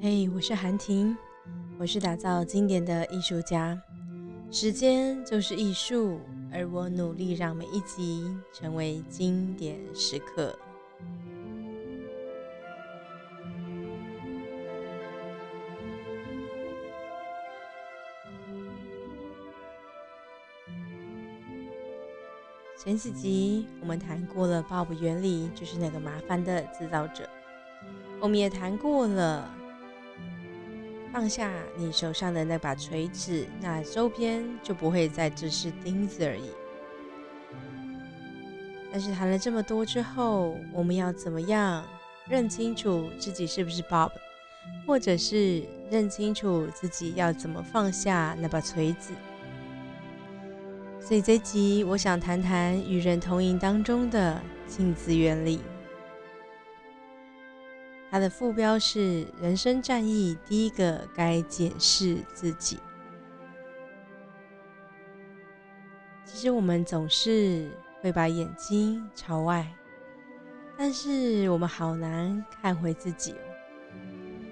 嘿，我是韩婷，我是打造经典的艺术家。时间就是艺术，而我努力让每一集成为经典时刻。前几集我们谈过了 Bob 原理，就是那个麻烦的制造者。我们也谈过了。放下你手上的那把锤子，那周边就不会再只是钉子而已。但是谈了这么多之后，我们要怎么样认清楚自己是不是 Bob，或者是认清楚自己要怎么放下那把锤子？所以这集我想谈谈与人同赢当中的镜子原理。它的副标是“人生战役”，第一个该检视自己。其实我们总是会把眼睛朝外，但是我们好难看回自己哦。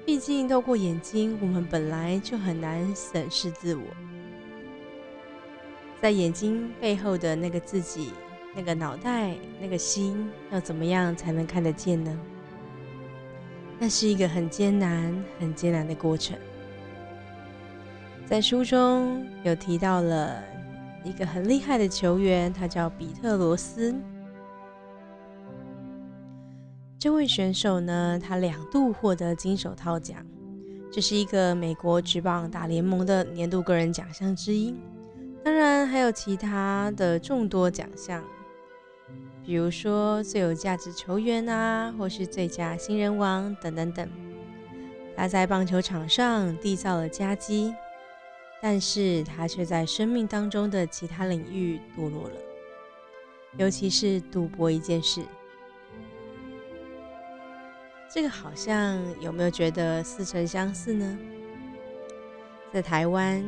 毕竟透过眼睛，我们本来就很难审视自我。在眼睛背后的那个自己，那个脑袋，那个心，要怎么样才能看得见呢？那是一个很艰难、很艰难的过程。在书中有提到了一个很厉害的球员，他叫比特罗斯。这位选手呢，他两度获得金手套奖，这是一个美国职棒大联盟的年度个人奖项之一。当然还有其他的众多奖项。比如说最有价值球员啊，或是最佳新人王等等等。他在棒球场上缔造了佳绩，但是他却在生命当中的其他领域堕落了，尤其是赌博一件事。这个好像有没有觉得似曾相似呢？在台湾，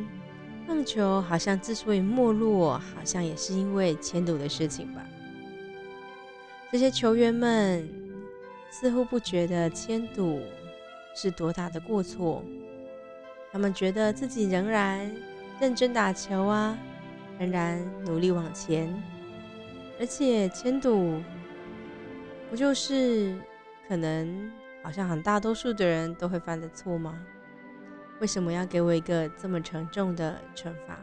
棒球好像之所以没落，好像也是因为签赌的事情吧。这些球员们似乎不觉得签赌是多大的过错，他们觉得自己仍然认真打球啊，仍然努力往前，而且签赌不就是可能好像很大多数的人都会犯的错吗？为什么要给我一个这么沉重的惩罚？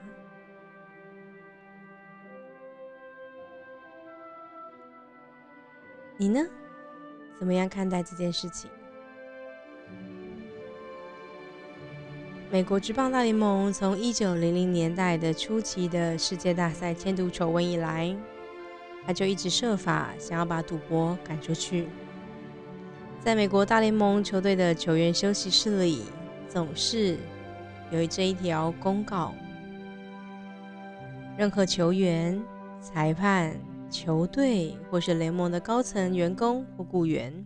你呢？怎么样看待这件事情？美国职棒大联盟从一九零零年代的初期的世界大赛迁赌丑闻以来，他就一直设法想要把赌博赶出去。在美国大联盟球队的球员休息室里，总是有这一条公告：任何球员、裁判。球队或是联盟的高层员工或雇员，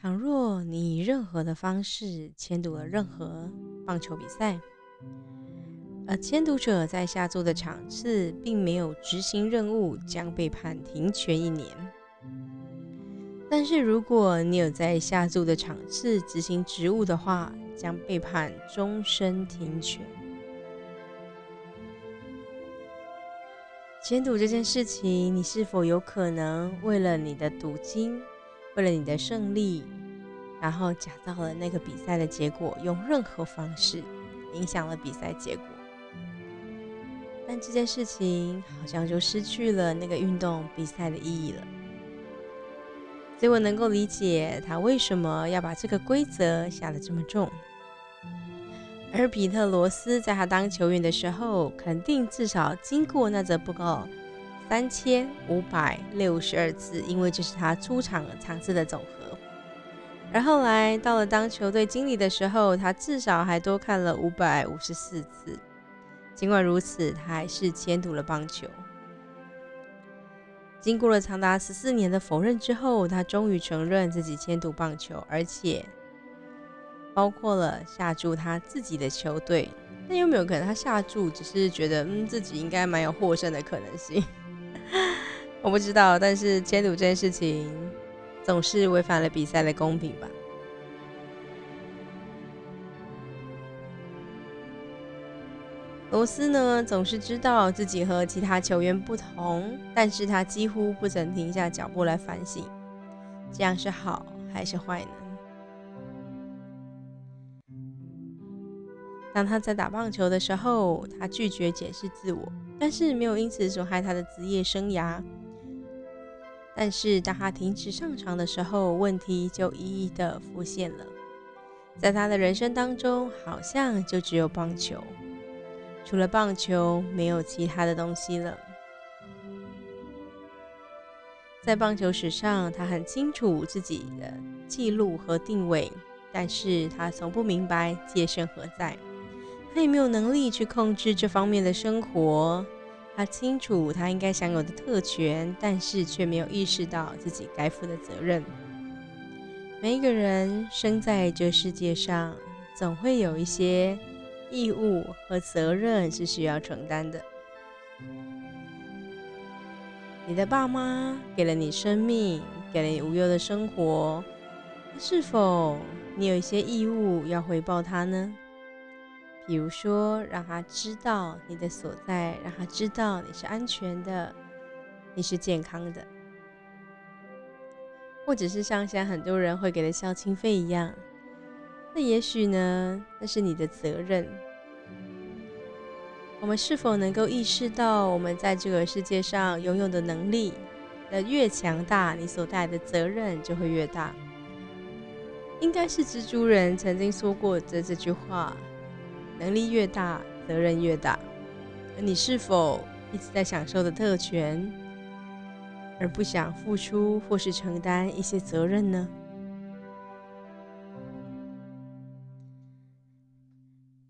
倘若你以任何的方式签读了任何棒球比赛，而签读者在下注的场次并没有执行任务，将被判停权一年。但是如果你有在下注的场次执行职务的话，将被判终身停权。签赌这件事情，你是否有可能为了你的赌金，为了你的胜利，然后假造了那个比赛的结果，用任何方式影响了比赛结果？但这件事情好像就失去了那个运动比赛的意义了。所以我能够理解他为什么要把这个规则下得这么重。而比特罗斯在他当球员的时候，肯定至少经过那则不够三千五百六十二次，因为这是他出场场次的总和。而后来到了当球队经理的时候，他至少还多看了五百五十四次。尽管如此，他还是签赌了棒球。经过了长达十四年的否认之后，他终于承认自己签赌棒球，而且。包括了下注他自己的球队，那有没有可能他下注只是觉得嗯自己应该蛮有获胜的可能性？我不知道，但是签赌这件事情总是违反了比赛的公平吧。罗斯呢，总是知道自己和其他球员不同，但是他几乎不曾停下脚步来反省，这样是好还是坏呢？当他在打棒球的时候，他拒绝解释自我，但是没有因此损害他的职业生涯。但是当他停止上场的时候，问题就一一的浮现了。在他的人生当中，好像就只有棒球。除了棒球，没有其他的东西了。在棒球史上，他很清楚自己的记录和定位，但是他从不明白界限何在。他也没有能力去控制这方面的生活。他清楚他应该享有的特权，但是却没有意识到自己该负的责任。每一个人生在这世界上，总会有一些。义务和责任是需要承担的。你的爸妈给了你生命，给了你无忧的生活，是否你有一些义务要回报他呢？比如说，让他知道你的所在，让他知道你是安全的，你是健康的，或者是像现在很多人会给的孝亲费一样。那也许呢，那是你的责任。我们是否能够意识到，我们在这个世界上拥有的能力的越强大，你所带来的责任就会越大？应该是蜘蛛人曾经说过的这句话：能力越大，责任越大。而你是否一直在享受的特权，而不想付出或是承担一些责任呢？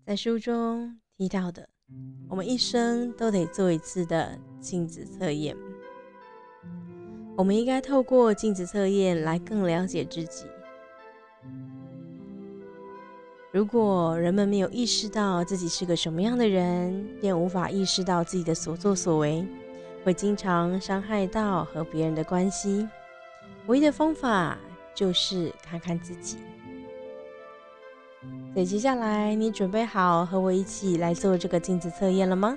在书中提到的，我们一生都得做一次的镜子测验。我们应该透过镜子测验来更了解自己。如果人们没有意识到自己是个什么样的人，便无法意识到自己的所作所为，会经常伤害到和别人的关系。唯一的方法就是看看自己。所以接下来，你准备好和我一起来做这个镜子测验了吗？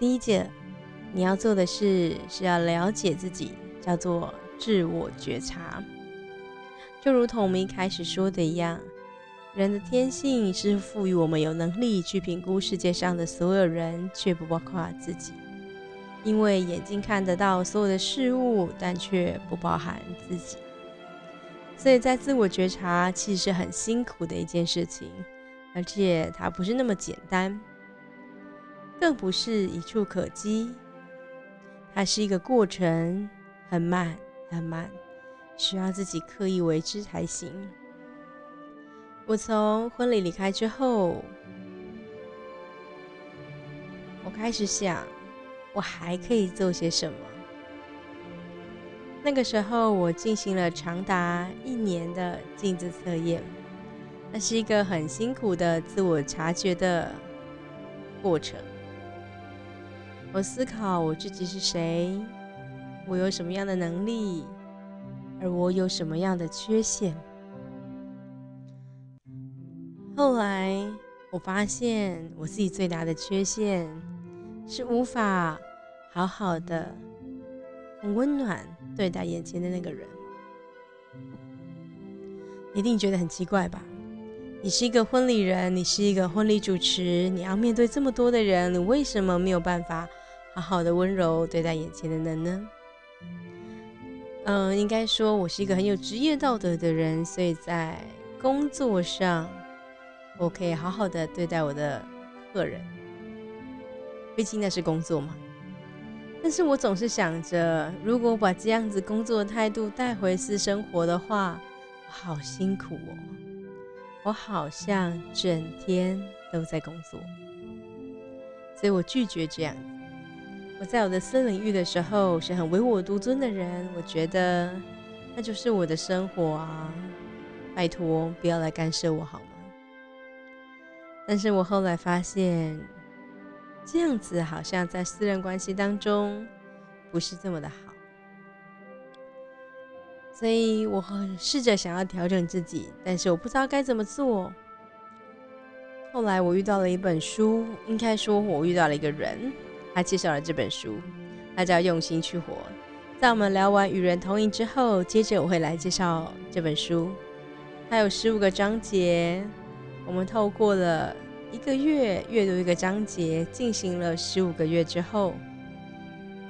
第一节，你要做的事是要了解自己，叫做自我觉察。就如同我们一开始说的一样，人的天性是赋予我们有能力去评估世界上的所有人，却不包括自己，因为眼睛看得到所有的事物，但却不包含自己。所以在自我觉察其实是很辛苦的一件事情，而且它不是那么简单，更不是一触可及，它是一个过程，很慢很慢，需要自己刻意为之才行。我从婚礼离开之后，我开始想，我还可以做些什么。那个时候，我进行了长达一年的镜子测验，那是一个很辛苦的自我察觉的过程。我思考我自己是谁，我有什么样的能力，而我有什么样的缺陷。后来我发现，我自己最大的缺陷是无法好好的。很温暖对待眼前的那个人，一定觉得很奇怪吧？你是一个婚礼人，你是一个婚礼主持，你要面对这么多的人，你为什么没有办法好好的温柔对待眼前的人呢？嗯，应该说我是一个很有职业道德的人，所以在工作上我可以好好的对待我的客人，毕竟那是工作嘛。但是我总是想着，如果我把这样子工作的态度带回私生活的话，我好辛苦哦。我好像整天都在工作，所以我拒绝这样。我在我的私领域的时候是很唯我独尊的人，我觉得那就是我的生活啊，拜托不要来干涉我好吗？但是我后来发现。这样子好像在私人关系当中不是这么的好。所以我试着想要调整自己，但是我不知道该怎么做。后来我遇到了一本书，应该说我遇到了一个人，他介绍了这本书，他叫《用心去活》。在我们聊完与人同饮之后，接着我会来介绍这本书。它有十五个章节，我们透过了一个月阅读一个章节，进行了十五个月之后，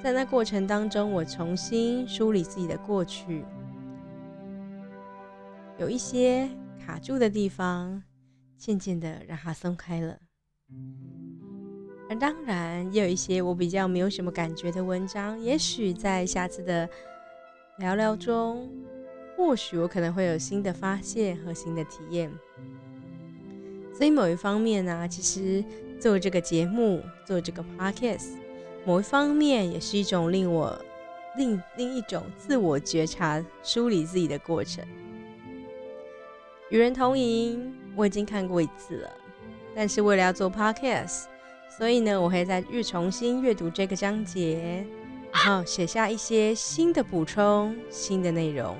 在那过程当中，我重新梳理自己的过去。有一些卡住的地方，渐渐的让它松开了。而当然，也有一些我比较没有什么感觉的文章，也许在下次的聊聊中，或许我可能会有新的发现和新的体验。所以某一方面呢，其实做这个节目，做这个 podcast，某一方面也是一种令我另另一种自我觉察、梳理自己的过程。与人同饮，我已经看过一次了，但是为了要做 podcast，所以呢，我会再阅重新阅读这个章节，然后写下一些新的补充、新的内容。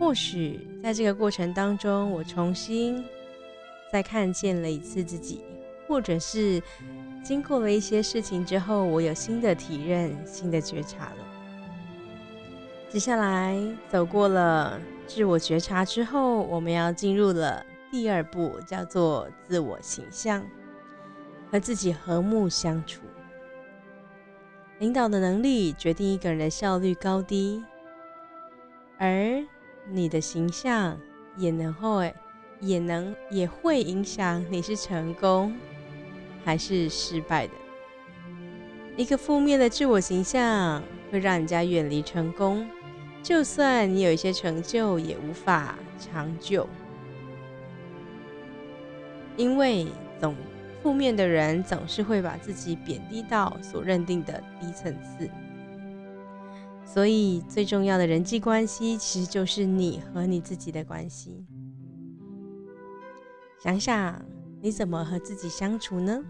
或许在这个过程当中，我重新再看见了一次自己，或者是经过了一些事情之后，我有新的体认、新的觉察了。接下来走过了自我觉察之后，我们要进入了第二步，叫做自我形象，和自己和睦相处。领导的能力决定一个人的效率高低，而你的形象也能会也能也会影响你是成功还是失败的。一个负面的自我形象会让人家远离成功。就算你有一些成就，也无法长久，因为总负面的人总是会把自己贬低到所认定的低层次。所以，最重要的人际关系其实就是你和你自己的关系。想想你怎么和自己相处呢？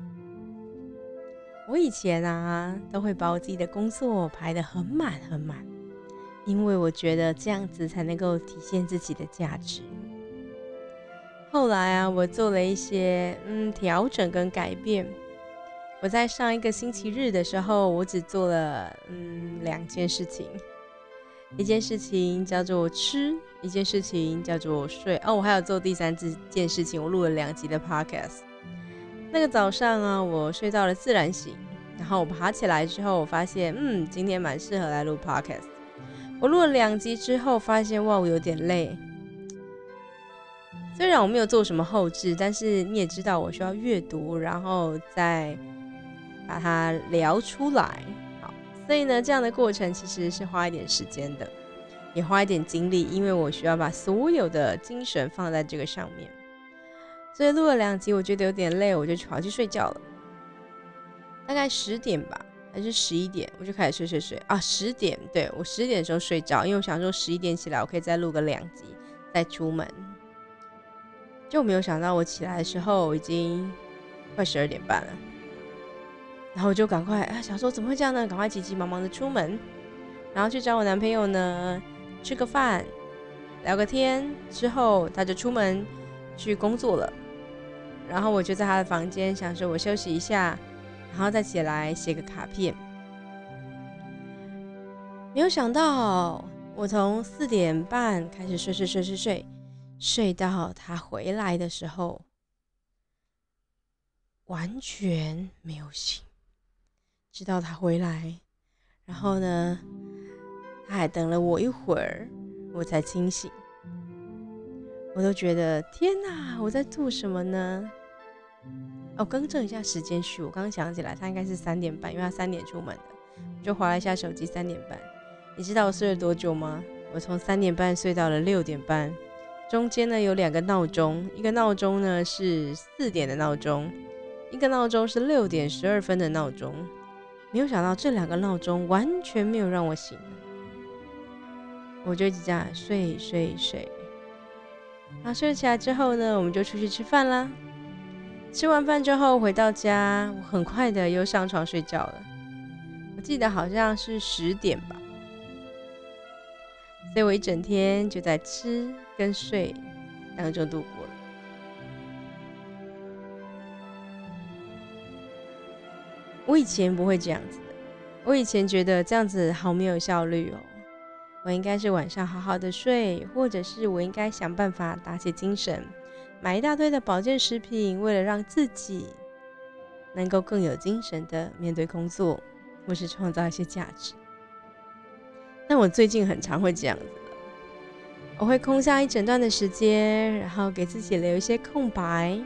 我以前啊，都会把我自己的工作排得很满很满。因为我觉得这样子才能够体现自己的价值。后来啊，我做了一些嗯调整跟改变。我在上一个星期日的时候，我只做了嗯两件事情，一件事情叫做吃，一件事情叫做睡。哦，我还有做第三件事情，我录了两集的 podcast。那个早上啊，我睡到了自然醒，然后我爬起来之后，我发现嗯，今天蛮适合来录 podcast。我录了两集之后，发现哇，我有点累。虽然我没有做什么后置，但是你也知道，我需要阅读，然后再把它聊出来。好，所以呢，这样的过程其实是花一点时间的，也花一点精力，因为我需要把所有的精神放在这个上面。所以录了两集，我觉得有点累，我就跑去睡觉了，大概十点吧。还是十一点，我就开始睡睡睡啊！十点，对我十点的时候睡着，因为我想说十一点起来，我可以再录个两集，再出门。就没有想到我起来的时候已经快十二点半了，然后我就赶快啊，想说怎么会这样呢？赶快急急忙忙的出门，然后去找我男朋友呢，吃个饭，聊个天，之后他就出门去工作了，然后我就在他的房间，想说我休息一下。然后再起来写个卡片，没有想到我从四点半开始睡睡睡睡睡，睡到他回来的时候，完全没有醒，直到他回来，然后呢，他还等了我一会儿，我才清醒。我都觉得天哪，我在做什么呢？哦，更正一下时间序，我刚刚想起来，他应该是三点半，因为他三点出门的。我就划了一下手机，三点半。你知道我睡了多久吗？我从三点半睡到了六点半，中间呢有两个闹钟，一个闹钟呢是四点的闹钟，一个闹钟是六点十二分的闹钟。没有想到这两个闹钟完全没有让我醒，我就一直这样睡睡睡。然后睡起来之后呢，我们就出去吃饭啦。吃完饭之后回到家，我很快的又上床睡觉了。我记得好像是十点吧，所以我一整天就在吃跟睡当中度过我以前不会这样子的，我以前觉得这样子好没有效率哦。我应该是晚上好好的睡，或者是我应该想办法打起精神。买一大堆的保健食品，为了让自己能够更有精神的面对工作，或是创造一些价值。但我最近很常会这样子我会空下一整段的时间，然后给自己留一些空白，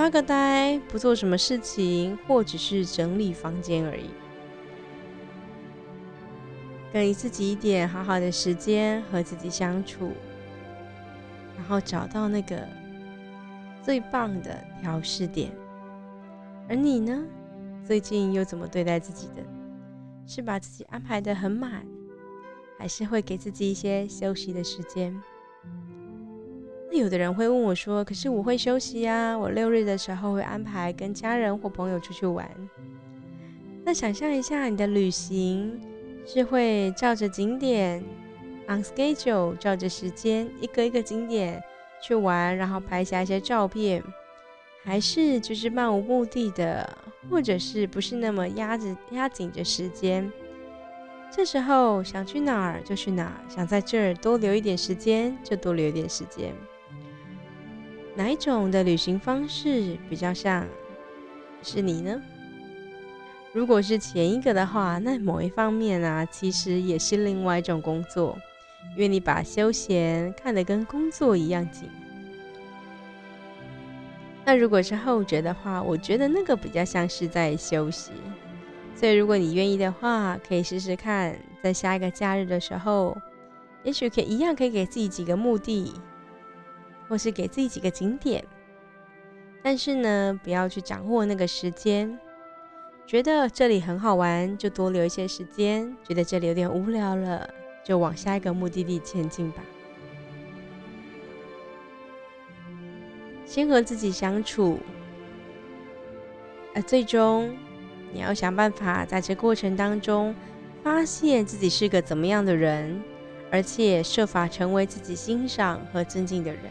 发个呆，不做什么事情，或只是整理房间而已，给自己一点好好的时间和自己相处，然后找到那个。最棒的调试点，而你呢？最近又怎么对待自己的？是把自己安排的很满，还是会给自己一些休息的时间？那有的人会问我说：“可是我会休息呀，我六日的时候会安排跟家人或朋友出去玩。”那想象一下，你的旅行是会照着景点 on schedule，照着时间一个一个景点。去玩，然后拍下一些照片，还是就是漫无目的的，或者是不是那么压着压紧着时间？这时候想去哪儿就去哪儿，想在这儿多留一点时间就多留一点时间。哪一种的旅行方式比较像是你呢？如果是前一个的话，那某一方面啊，其实也是另外一种工作。因为你把休闲看得跟工作一样紧，那如果是后者的话，我觉得那个比较像是在休息。所以如果你愿意的话，可以试试看，在下一个假日的时候，也许可以一样可以给自己几个目的，或是给自己几个景点。但是呢，不要去掌握那个时间，觉得这里很好玩，就多留一些时间；觉得这里有点无聊了。就往下一个目的地前进吧。先和自己相处，而最终你要想办法在这过程当中发现自己是个怎么样的人，而且设法成为自己欣赏和尊敬的人。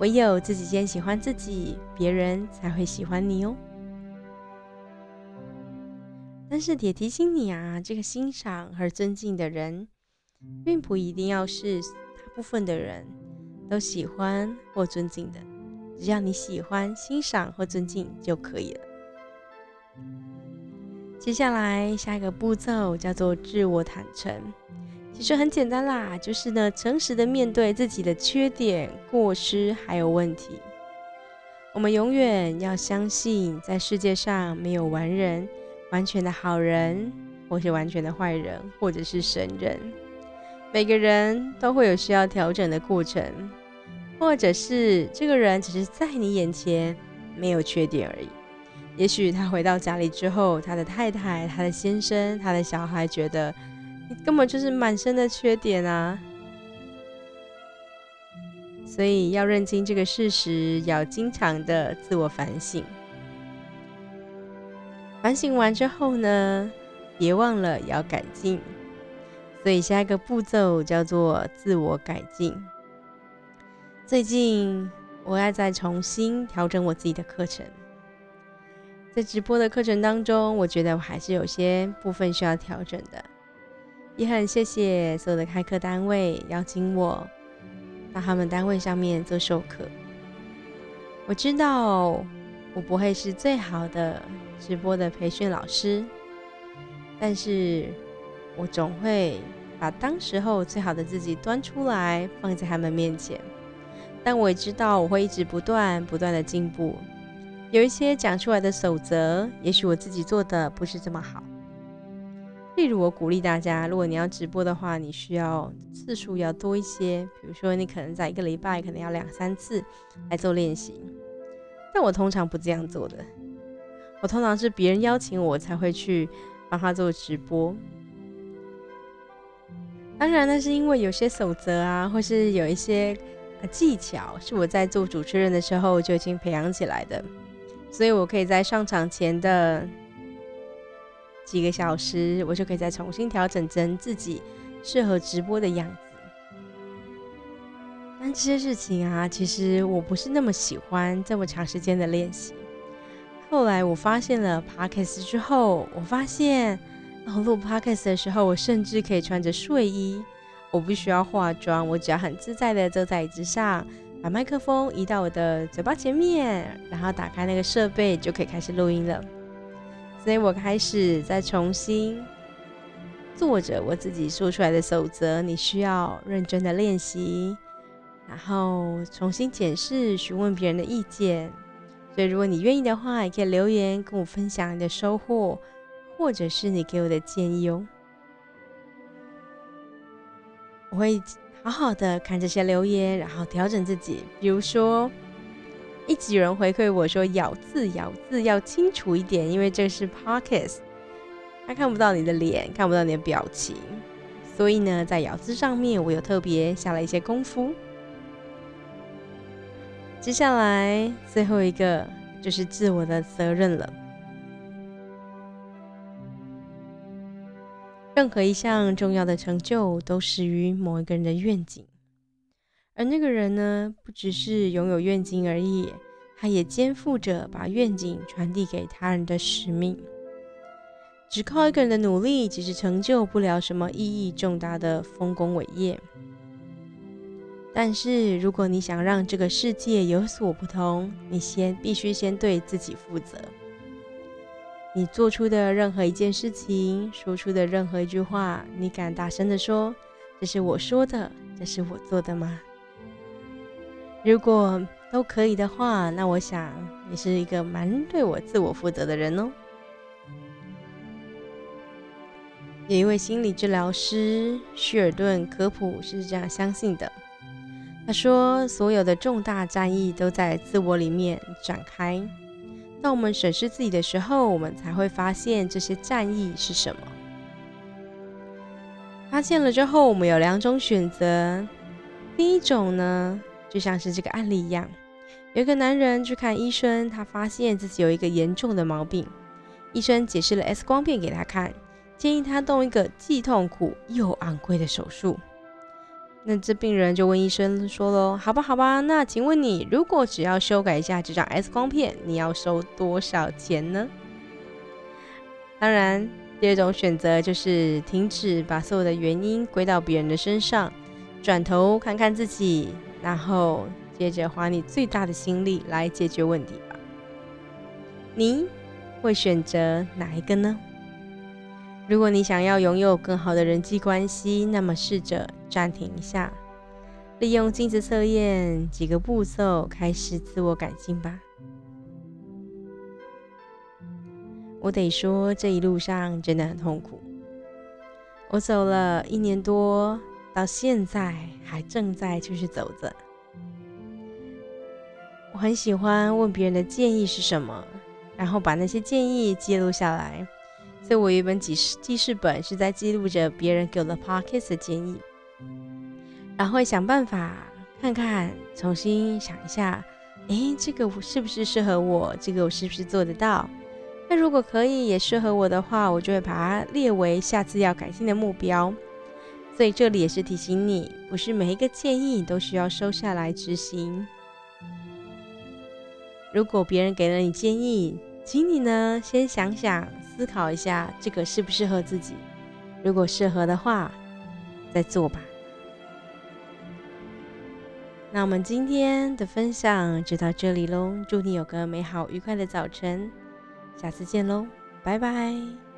唯有自己先喜欢自己，别人才会喜欢你哦。但是也提醒你啊，这个欣赏和尊敬的人，并不一定要是大部分的人都喜欢或尊敬的，只要你喜欢、欣赏或尊敬就可以了。接下来下一个步骤叫做自我坦诚，其实很简单啦，就是呢，诚实的面对自己的缺点、过失还有问题。我们永远要相信，在世界上没有完人。完全的好人，或是完全的坏人，或者是神人，每个人都会有需要调整的过程，或者是这个人只是在你眼前没有缺点而已。也许他回到家里之后，他的太太、他的先生、他的小孩觉得你根本就是满身的缺点啊！所以要认清这个事实，要经常的自我反省。反省完之后呢，别忘了要改进。所以下一个步骤叫做自我改进。最近我要再重新调整我自己的课程，在直播的课程当中，我觉得我还是有些部分需要调整的。也很谢谢所有的开课单位邀请我到他们单位上面做授课。我知道我不会是最好的。直播的培训老师，但是我总会把当时候最好的自己端出来放在他们面前。但我也知道我会一直不断不断的进步。有一些讲出来的守则，也许我自己做的不是这么好。例如，我鼓励大家，如果你要直播的话，你需要次数要多一些。比如说，你可能在一个礼拜可能要两三次来做练习。但我通常不这样做的。我通常是别人邀请我才会去帮他做直播。当然，那是因为有些守则啊，或是有一些技巧是我在做主持人的时候就已经培养起来的，所以我可以在上场前的几个小时，我就可以再重新调整成自己适合直播的样子。但这些事情啊，其实我不是那么喜欢这么长时间的练习。后来我发现了 Podcast 之后，我发现哦，录 Podcast 的时候，我甚至可以穿着睡衣。我不需要化妆，我只要很自在的坐在椅子上，把麦克风移到我的嘴巴前面，然后打开那个设备，就可以开始录音了。所以我开始再重新做着我自己说出来的守则，你需要认真的练习，然后重新检视，询问别人的意见。所以如果你愿意的话，也可以留言跟我分享你的收获，或者是你给我的建议哦。我会好好的看这些留言，然后调整自己。比如说，一直有人回馈我说咬字咬字要清楚一点，因为这是 podcast，他看不到你的脸，看不到你的表情，所以呢，在咬字上面我有特别下了一些功夫。接下来最后一个就是自我的责任了。任何一项重要的成就都始于某一个人的愿景，而那个人呢，不只是拥有愿景而已，他也肩负着把愿景传递给他人的使命。只靠一个人的努力，其实成就不了什么意义重大的丰功伟业。但是，如果你想让这个世界有所不同，你先必须先对自己负责。你做出的任何一件事情，说出的任何一句话，你敢大声的说：“这是我说的，这是我做的吗？”如果都可以的话，那我想你是一个蛮对我自我负责的人哦。有一位心理治疗师希尔顿科普是这样相信的，他说：“所有的重大战役都在自我里面展开。”当我们审视自己的时候，我们才会发现这些战役是什么。发现了之后，我们有两种选择。第一种呢，就像是这个案例一样，有一个男人去看医生，他发现自己有一个严重的毛病。医生解释了 X 光片给他看，建议他动一个既痛苦又昂贵的手术。那这病人就问医生说喽：“好吧，好吧，那请问你，如果只要修改一下这张 X 光片，你要收多少钱呢？”当然，第二种选择就是停止把所有的原因归到别人的身上，转头看看自己，然后接着花你最大的心力来解决问题吧。你会选择哪一个呢？如果你想要拥有更好的人际关系，那么试着暂停一下，利用镜子测验几个步骤开始自我改进吧。我得说，这一路上真的很痛苦。我走了一年多，到现在还正在继续走着。我很喜欢问别人的建议是什么，然后把那些建议记录下来。所以我有一本记事记事本，是在记录着别人给我的 podcast 的建议，然后会想办法看看，重新想一下，诶，这个是不是适合我？这个我是不是做得到？那如果可以也适合我的话，我就会把它列为下次要改进的目标。所以这里也是提醒你，不是每一个建议都需要收下来执行。如果别人给了你建议，请你呢先想想。思考一下，这个适不适合自己？如果适合的话，再做吧。那我们今天的分享就到这里喽，祝你有个美好愉快的早晨，下次见喽，拜拜。